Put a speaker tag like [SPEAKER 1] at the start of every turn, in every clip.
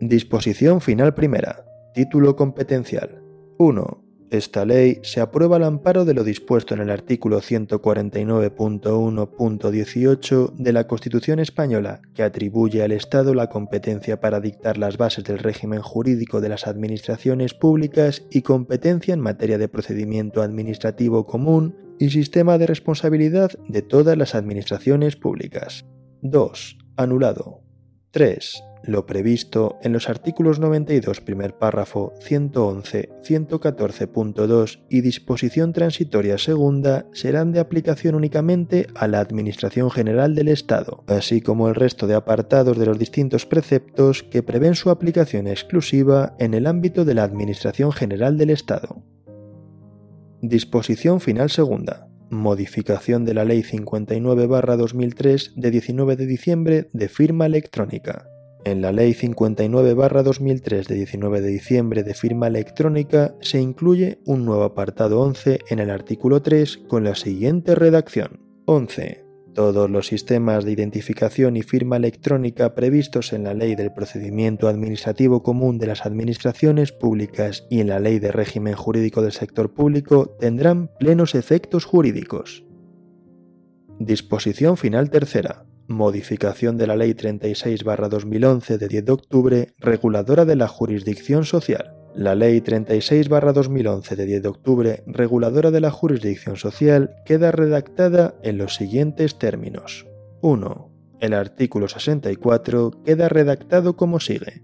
[SPEAKER 1] Disposición final primera. Título competencial. 1. Esta ley se aprueba al amparo de lo dispuesto en el artículo 149.1.18 de la Constitución española, que atribuye al Estado la competencia para dictar las bases del régimen jurídico de las administraciones públicas y competencia en materia de procedimiento administrativo común y sistema de responsabilidad de todas las administraciones públicas. 2. Anulado. 3 lo previsto en los artículos 92 primer párrafo 111, 114.2 y disposición transitoria segunda serán de aplicación únicamente a la Administración General del Estado, así como el resto de apartados de los distintos preceptos que prevén su aplicación exclusiva en el ámbito de la Administración General del Estado. Disposición final segunda modificación de la Ley 59-2003 de 19 de diciembre de firma electrónica. En la Ley 59-2003 de 19 de diciembre de firma electrónica se incluye un nuevo apartado 11 en el artículo 3 con la siguiente redacción. 11. Todos los sistemas de identificación y firma electrónica previstos en la Ley del Procedimiento Administrativo Común de las Administraciones Públicas y en la Ley de Régimen Jurídico del Sector Público tendrán plenos efectos jurídicos. Disposición final tercera modificación de la Ley 36-2011 de 10 de octubre, reguladora de la jurisdicción social. La Ley 36-2011 de 10 de octubre, reguladora de la jurisdicción social, queda redactada en los siguientes términos. 1. El artículo 64 queda redactado como sigue.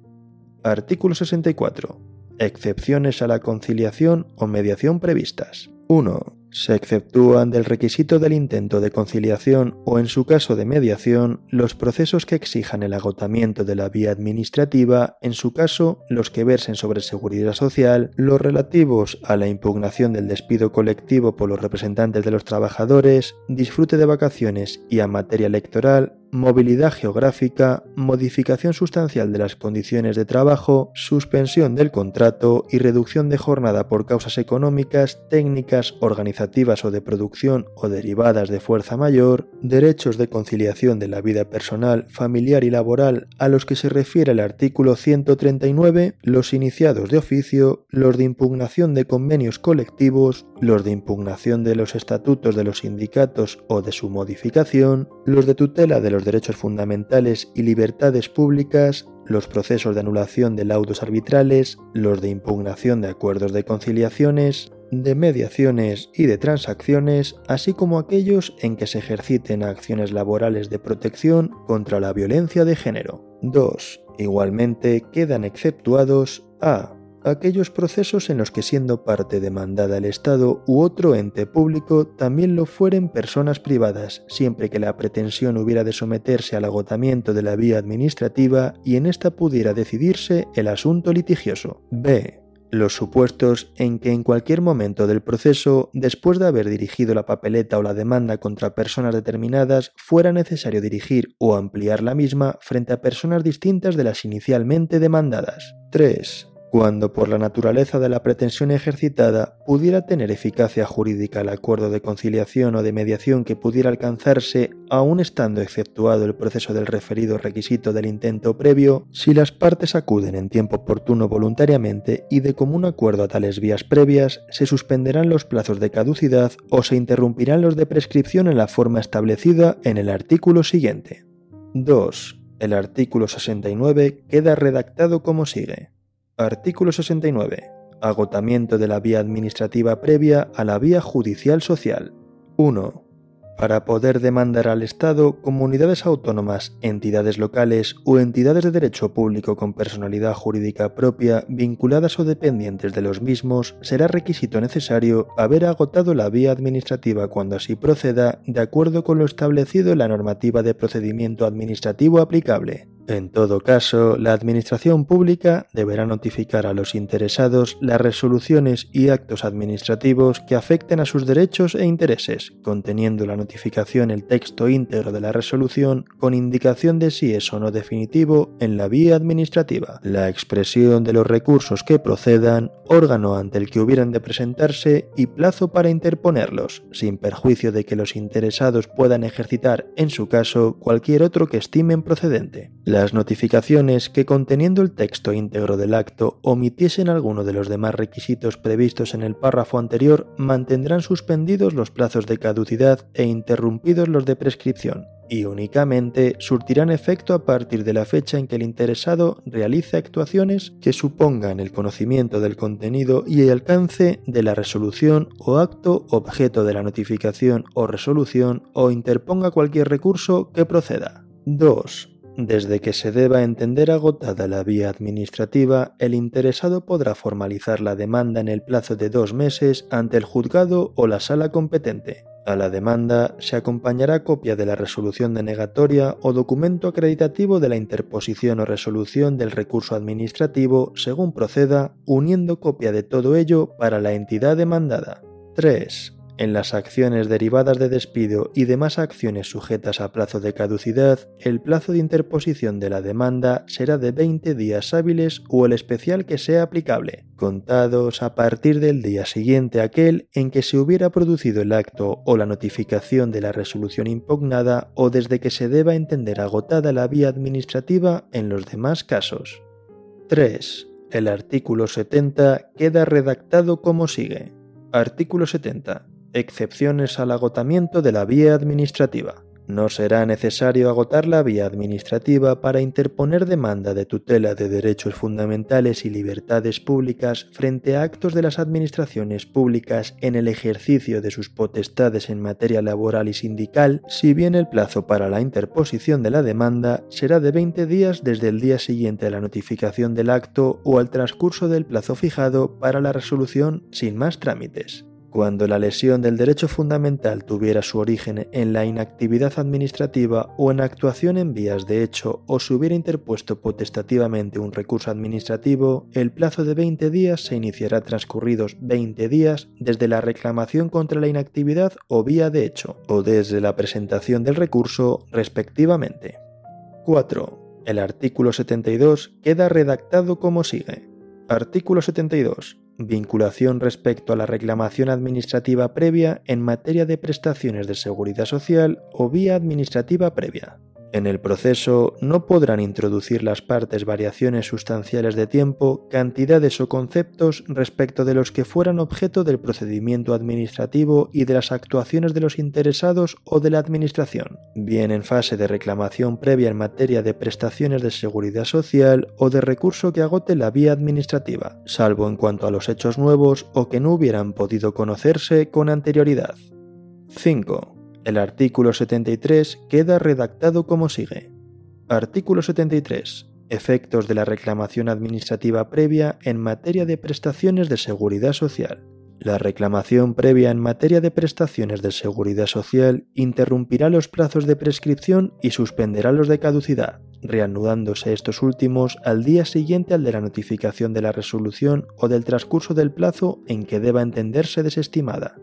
[SPEAKER 1] Artículo 64. Excepciones a la conciliación o mediación previstas. 1. Se exceptúan del requisito del intento de conciliación o, en su caso de mediación, los procesos que exijan el agotamiento de la vía administrativa, en su caso, los que versen sobre seguridad social, los relativos a la impugnación del despido colectivo por los representantes de los trabajadores, disfrute de vacaciones y a materia electoral, movilidad geográfica, modificación sustancial de las condiciones de trabajo, suspensión del contrato y reducción de jornada por causas económicas, técnicas, organizativas o de producción o derivadas de fuerza mayor, derechos de conciliación de la vida personal, familiar y laboral a los que se refiere el artículo 139, los iniciados de oficio, los de impugnación de convenios colectivos, los de impugnación de los estatutos de los sindicatos o de su modificación, los de tutela de los derechos fundamentales y libertades públicas, los procesos de anulación de laudos arbitrales, los de impugnación de acuerdos de conciliaciones, de mediaciones y de transacciones, así como aquellos en que se ejerciten acciones laborales de protección contra la violencia de género. 2. Igualmente quedan exceptuados a aquellos procesos en los que siendo parte demandada el Estado u otro ente público también lo fueren personas privadas, siempre que la pretensión hubiera de someterse al agotamiento de la vía administrativa y en esta pudiera decidirse el asunto litigioso. B los supuestos en que en cualquier momento del proceso, después de haber dirigido la papeleta o la demanda contra personas determinadas, fuera necesario dirigir o ampliar la misma frente a personas distintas de las inicialmente demandadas. 3 cuando por la naturaleza de la pretensión ejercitada pudiera tener eficacia jurídica el acuerdo de conciliación o de mediación que pudiera alcanzarse, aun estando exceptuado el proceso del referido requisito del intento previo, si las partes acuden en tiempo oportuno voluntariamente y de común acuerdo a tales vías previas, se suspenderán los plazos de caducidad o se interrumpirán los de prescripción en la forma establecida en el artículo siguiente. 2. El artículo 69 queda redactado como sigue. Artículo 69. Agotamiento de la vía administrativa previa a la vía judicial social. 1 para poder demandar al Estado, comunidades autónomas, entidades locales o entidades de derecho público con personalidad jurídica propia vinculadas o dependientes de los mismos, será requisito necesario haber agotado la vía administrativa cuando así proceda, de acuerdo con lo establecido en la normativa de procedimiento administrativo aplicable. En todo caso, la Administración Pública deberá notificar a los interesados las resoluciones y actos administrativos que afecten a sus derechos e intereses, conteniendo la notificación el texto íntegro de la resolución con indicación de si es o no definitivo en la vía administrativa, la expresión de los recursos que procedan, órgano ante el que hubieran de presentarse y plazo para interponerlos, sin perjuicio de que los interesados puedan ejercitar, en su caso, cualquier otro que estimen procedente. Las notificaciones que conteniendo el texto íntegro del acto omitiesen alguno de los demás requisitos previstos en el párrafo anterior mantendrán suspendidos los plazos de caducidad e interrumpidos los de prescripción, y únicamente surtirán efecto a partir de la fecha en que el interesado realice actuaciones que supongan el conocimiento del contenido y el alcance de la resolución o acto objeto de la notificación o resolución o interponga cualquier recurso que proceda. 2. Desde que se deba entender agotada la vía administrativa, el interesado podrá formalizar la demanda en el plazo de dos meses ante el juzgado o la sala competente. A la demanda se acompañará copia de la resolución denegatoria o documento acreditativo de la interposición o resolución del recurso administrativo según proceda, uniendo copia de todo ello para la entidad demandada. 3. En las acciones derivadas de despido y demás acciones sujetas a plazo de caducidad, el plazo de interposición de la demanda será de 20 días hábiles o el especial que sea aplicable, contados a partir del día siguiente aquel en que se hubiera producido el acto o la notificación de la resolución impugnada o desde que se deba entender agotada la vía administrativa en los demás casos. 3. El artículo 70 queda redactado como sigue. Artículo 70 excepciones al agotamiento de la vía administrativa. No será necesario agotar la vía administrativa para interponer demanda de tutela de derechos fundamentales y libertades públicas frente a actos de las administraciones públicas en el ejercicio de sus potestades en materia laboral y sindical, si bien el plazo para la interposición de la demanda será de 20 días desde el día siguiente a la notificación del acto o al transcurso del plazo fijado para la resolución sin más trámites. Cuando la lesión del derecho fundamental tuviera su origen en la inactividad administrativa o en actuación en vías de hecho o se hubiera interpuesto potestativamente un recurso administrativo, el plazo de 20 días se iniciará transcurridos 20 días desde la reclamación contra la inactividad o vía de hecho, o desde la presentación del recurso, respectivamente. 4. El artículo 72 queda redactado como sigue. Artículo 72 vinculación respecto a la reclamación administrativa previa en materia de prestaciones de seguridad social o vía administrativa previa. En el proceso no podrán introducir las partes variaciones sustanciales de tiempo, cantidades o conceptos respecto de los que fueran objeto del procedimiento administrativo y de las actuaciones de los interesados o de la Administración, bien en fase de reclamación previa en materia de prestaciones de seguridad social o de recurso que agote la vía administrativa, salvo en cuanto a los hechos nuevos o que no hubieran podido conocerse con anterioridad. 5. El artículo 73 queda redactado como sigue. Artículo 73. Efectos de la reclamación administrativa previa en materia de prestaciones de seguridad social. La reclamación previa en materia de prestaciones de seguridad social interrumpirá los plazos de prescripción y suspenderá los de caducidad, reanudándose estos últimos al día siguiente al de la notificación de la resolución o del transcurso del plazo en que deba entenderse desestimada.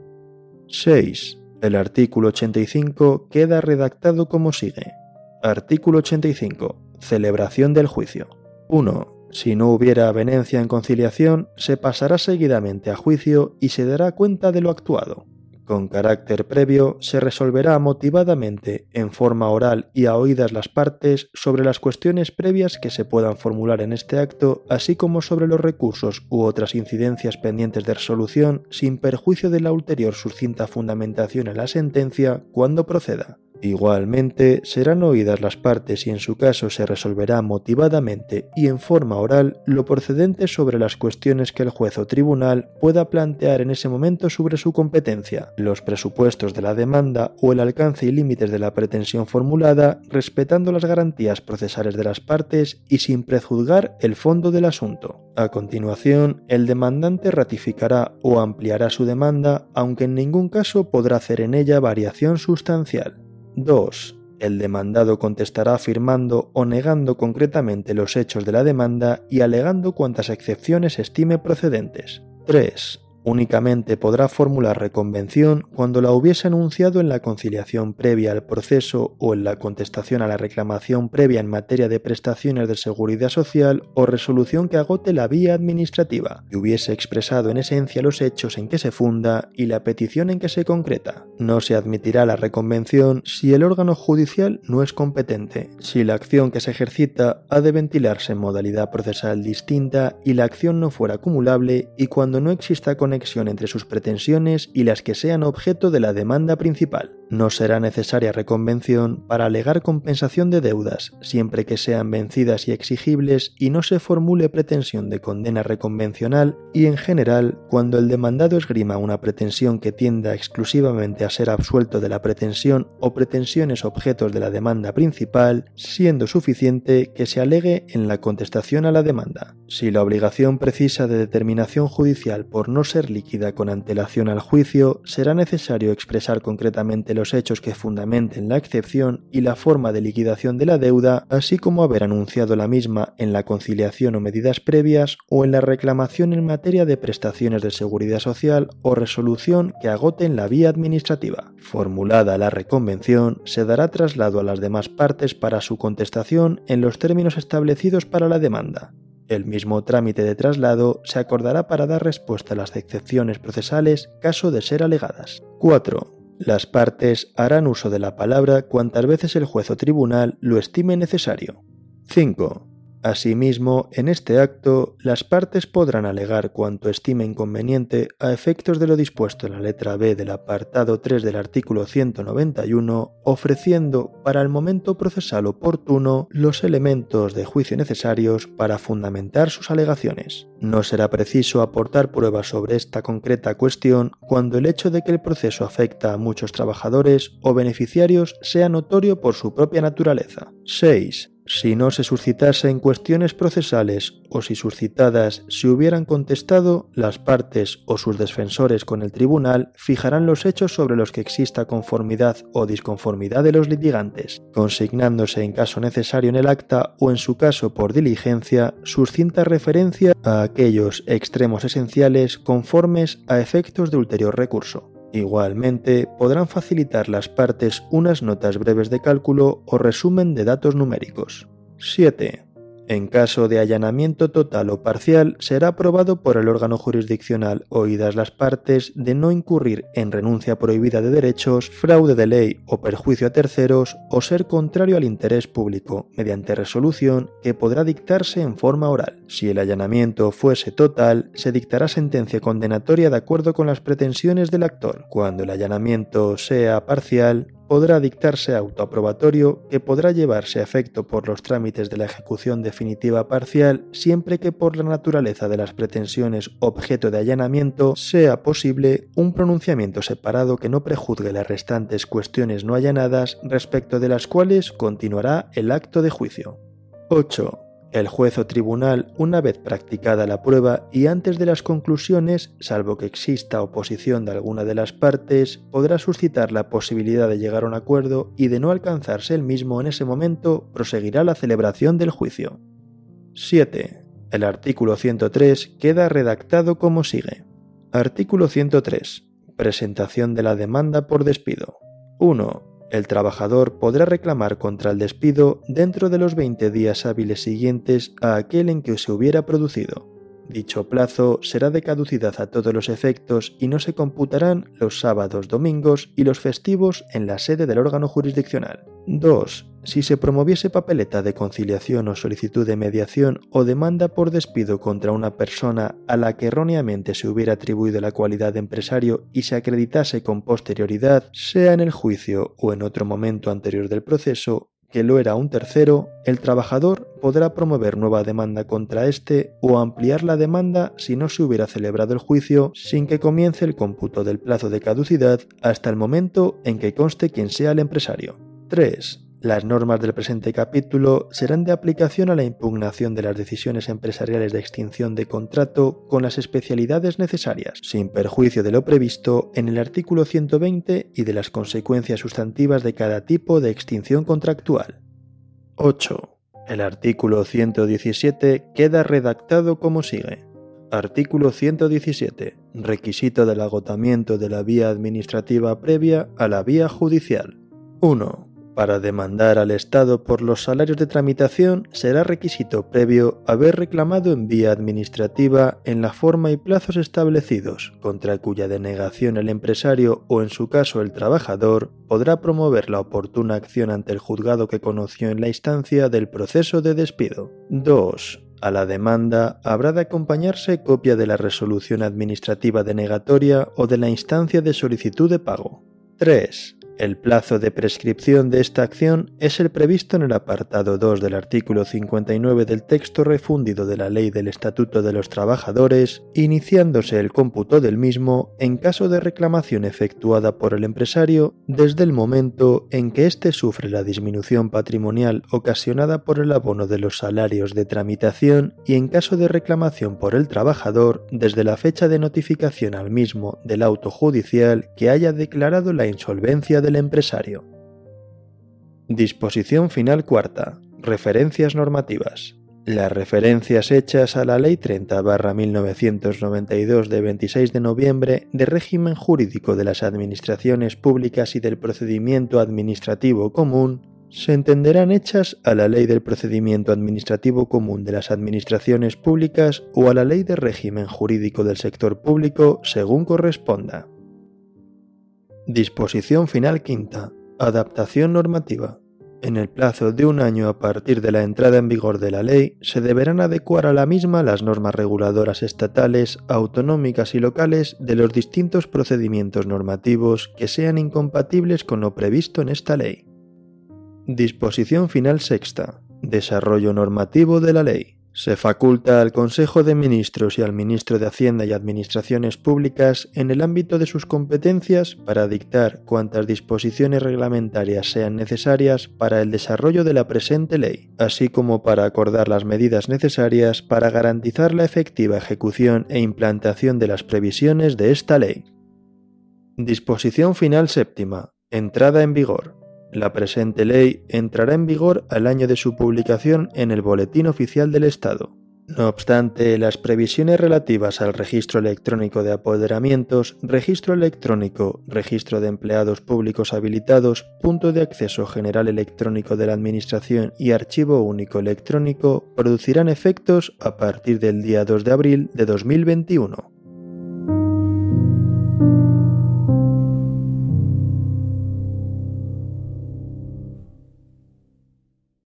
[SPEAKER 1] 6. El artículo 85 queda redactado como sigue. Artículo 85. Celebración del juicio. 1. Si no hubiera avenencia en conciliación, se pasará seguidamente a juicio y se dará cuenta de lo actuado. Con carácter previo, se resolverá motivadamente, en forma oral y a oídas las partes, sobre las cuestiones previas que se puedan formular en este acto, así como sobre los recursos u otras incidencias pendientes de resolución, sin perjuicio de la ulterior sucinta fundamentación en la sentencia, cuando proceda. Igualmente, serán oídas las partes y en su caso se resolverá motivadamente y en forma oral lo procedente sobre las cuestiones que el juez o tribunal pueda plantear en ese momento sobre su competencia, los presupuestos de la demanda o el alcance y límites de la pretensión formulada, respetando las garantías procesales de las partes y sin prejuzgar el fondo del asunto. A continuación, el demandante ratificará o ampliará su demanda, aunque en ningún caso podrá hacer en ella variación sustancial. 2. El demandado contestará afirmando o negando concretamente los hechos de la demanda y alegando cuantas excepciones estime procedentes. 3 únicamente podrá formular reconvención cuando la hubiese anunciado en la conciliación previa al proceso o en la contestación a la reclamación previa en materia de prestaciones de seguridad social o resolución que agote la vía administrativa y hubiese expresado en esencia los hechos en que se funda y la petición en que se concreta. No se admitirá la reconvención si el órgano judicial no es competente, si la acción que se ejercita ha de ventilarse en modalidad procesal distinta y la acción no fuera acumulable y cuando no exista conexión entre sus pretensiones y las que sean objeto de la demanda principal. No será necesaria reconvención para alegar compensación de deudas, siempre que sean vencidas y exigibles y no se formule pretensión de condena reconvencional y en general, cuando el demandado esgrima una pretensión que tienda exclusivamente a ser absuelto de la pretensión o pretensiones objetos de la demanda principal, siendo suficiente que se alegue en la contestación a la demanda. Si la obligación precisa de determinación judicial por no ser líquida con antelación al juicio, será necesario expresar concretamente los hechos que fundamenten la excepción y la forma de liquidación de la deuda, así como haber anunciado la misma en la conciliación o medidas previas o en la reclamación en materia de prestaciones de seguridad social o resolución que agoten la vía administrativa. Formulada la reconvención, se dará traslado a las demás partes para su contestación en los términos establecidos para la demanda. El mismo trámite de traslado se acordará para dar respuesta a las excepciones procesales caso de ser alegadas. 4. Las partes harán uso de la palabra cuantas veces el juez o tribunal lo estime necesario. 5. Asimismo, en este acto, las partes podrán alegar cuanto estimen conveniente a efectos de lo dispuesto en la letra B del apartado 3 del artículo 191, ofreciendo para el momento procesal oportuno los elementos de juicio necesarios para fundamentar sus alegaciones. No será preciso aportar pruebas sobre esta concreta cuestión cuando el hecho de que el proceso afecta a muchos trabajadores o beneficiarios sea notorio por su propia naturaleza. 6 si no se suscitasen cuestiones procesales o si suscitadas se hubieran contestado, las partes o sus defensores con el tribunal fijarán los hechos sobre los que exista conformidad o disconformidad de los litigantes, consignándose en caso necesario en el acta o en su caso por diligencia suscinta referencia a aquellos extremos esenciales conformes a efectos de ulterior recurso. Igualmente, podrán facilitar las partes unas notas breves de cálculo o resumen de datos numéricos. 7. En caso de allanamiento total o parcial, será aprobado por el órgano jurisdiccional, oídas las partes, de no incurrir en renuncia prohibida de derechos, fraude de ley o perjuicio a terceros, o ser contrario al interés público, mediante resolución que podrá dictarse en forma oral. Si el allanamiento fuese total, se dictará sentencia condenatoria de acuerdo con las pretensiones del actor. Cuando el allanamiento sea parcial, podrá dictarse autoaprobatorio que podrá llevarse a efecto por los trámites de la ejecución definitiva parcial siempre que por la naturaleza de las pretensiones objeto de allanamiento sea posible un pronunciamiento separado que no prejuzgue las restantes cuestiones no allanadas respecto de las cuales continuará el acto de juicio. 8. El juez o tribunal, una vez practicada la prueba y antes de las conclusiones, salvo que exista oposición de alguna de las partes, podrá suscitar la posibilidad de llegar a un acuerdo y de no alcanzarse el mismo en ese momento, proseguirá la celebración del juicio. 7. El artículo 103 queda redactado como sigue. Artículo 103. Presentación de la demanda por despido. 1 el trabajador podrá reclamar contra el despido dentro de los 20 días hábiles siguientes a aquel en que se hubiera producido. Dicho plazo será de caducidad a todos los efectos y no se computarán los sábados, domingos y los festivos en la sede del órgano jurisdiccional. 2. Si se promoviese papeleta de conciliación o solicitud de mediación o demanda por despido contra una persona a la que erróneamente se hubiera atribuido la cualidad de empresario y se acreditase con posterioridad, sea en el juicio o en otro momento anterior del proceso, que lo era un tercero, el trabajador podrá promover nueva demanda contra éste o ampliar la demanda si no se hubiera celebrado el juicio sin que comience el cómputo del plazo de caducidad hasta el momento en que conste quien sea el empresario. 3. Las normas del presente capítulo serán de aplicación a la impugnación de las decisiones empresariales de extinción de contrato con las especialidades necesarias, sin perjuicio de lo previsto en el artículo 120 y de las consecuencias sustantivas de cada tipo de extinción contractual. 8. El artículo 117 queda redactado como sigue. Artículo 117. Requisito del agotamiento de la vía administrativa previa a la vía judicial. 1. Para demandar al Estado por los salarios de tramitación será requisito previo haber reclamado en vía administrativa en la forma y plazos establecidos, contra cuya denegación el empresario o en su caso el trabajador podrá promover la oportuna acción ante el juzgado que conoció en la instancia del proceso de despido. 2. A la demanda habrá de acompañarse copia de la resolución administrativa denegatoria o de la instancia de solicitud de pago. 3. El plazo de prescripción de esta acción es el previsto en el apartado 2 del artículo 59 del texto refundido de la Ley del Estatuto de los Trabajadores, iniciándose el cómputo del mismo en caso de reclamación efectuada por el empresario desde el momento en que éste sufre la disminución patrimonial ocasionada por el abono de los salarios de tramitación y en caso de reclamación por el trabajador desde la fecha de notificación al mismo del auto judicial que haya declarado la insolvencia del empresario. Disposición final cuarta. Referencias normativas. Las referencias hechas a la Ley 30-1992 de 26 de noviembre de régimen jurídico de las administraciones públicas y del procedimiento administrativo común se entenderán hechas a la Ley del Procedimiento Administrativo Común de las Administraciones Públicas o a la Ley de Régimen Jurídico del Sector Público según corresponda. Disposición final quinta. Adaptación normativa. En el plazo de un año a partir de la entrada en vigor de la ley, se deberán adecuar a la misma las normas reguladoras estatales, autonómicas y locales de los distintos procedimientos normativos que sean incompatibles con lo previsto en esta ley. Disposición final sexta. Desarrollo normativo de la ley. Se faculta al Consejo de Ministros y al Ministro de Hacienda y Administraciones Públicas en el ámbito de sus competencias para dictar cuantas disposiciones reglamentarias sean necesarias para el desarrollo de la presente ley, así como para acordar las medidas necesarias para garantizar la efectiva ejecución e implantación de las previsiones de esta ley. Disposición final séptima. Entrada en vigor. La presente ley entrará en vigor al año de su publicación en el Boletín Oficial del Estado. No obstante, las previsiones relativas al registro electrónico de apoderamientos, registro electrónico, registro de empleados públicos habilitados, punto de acceso general electrónico de la Administración y archivo único electrónico producirán efectos a partir del día 2 de abril de 2021.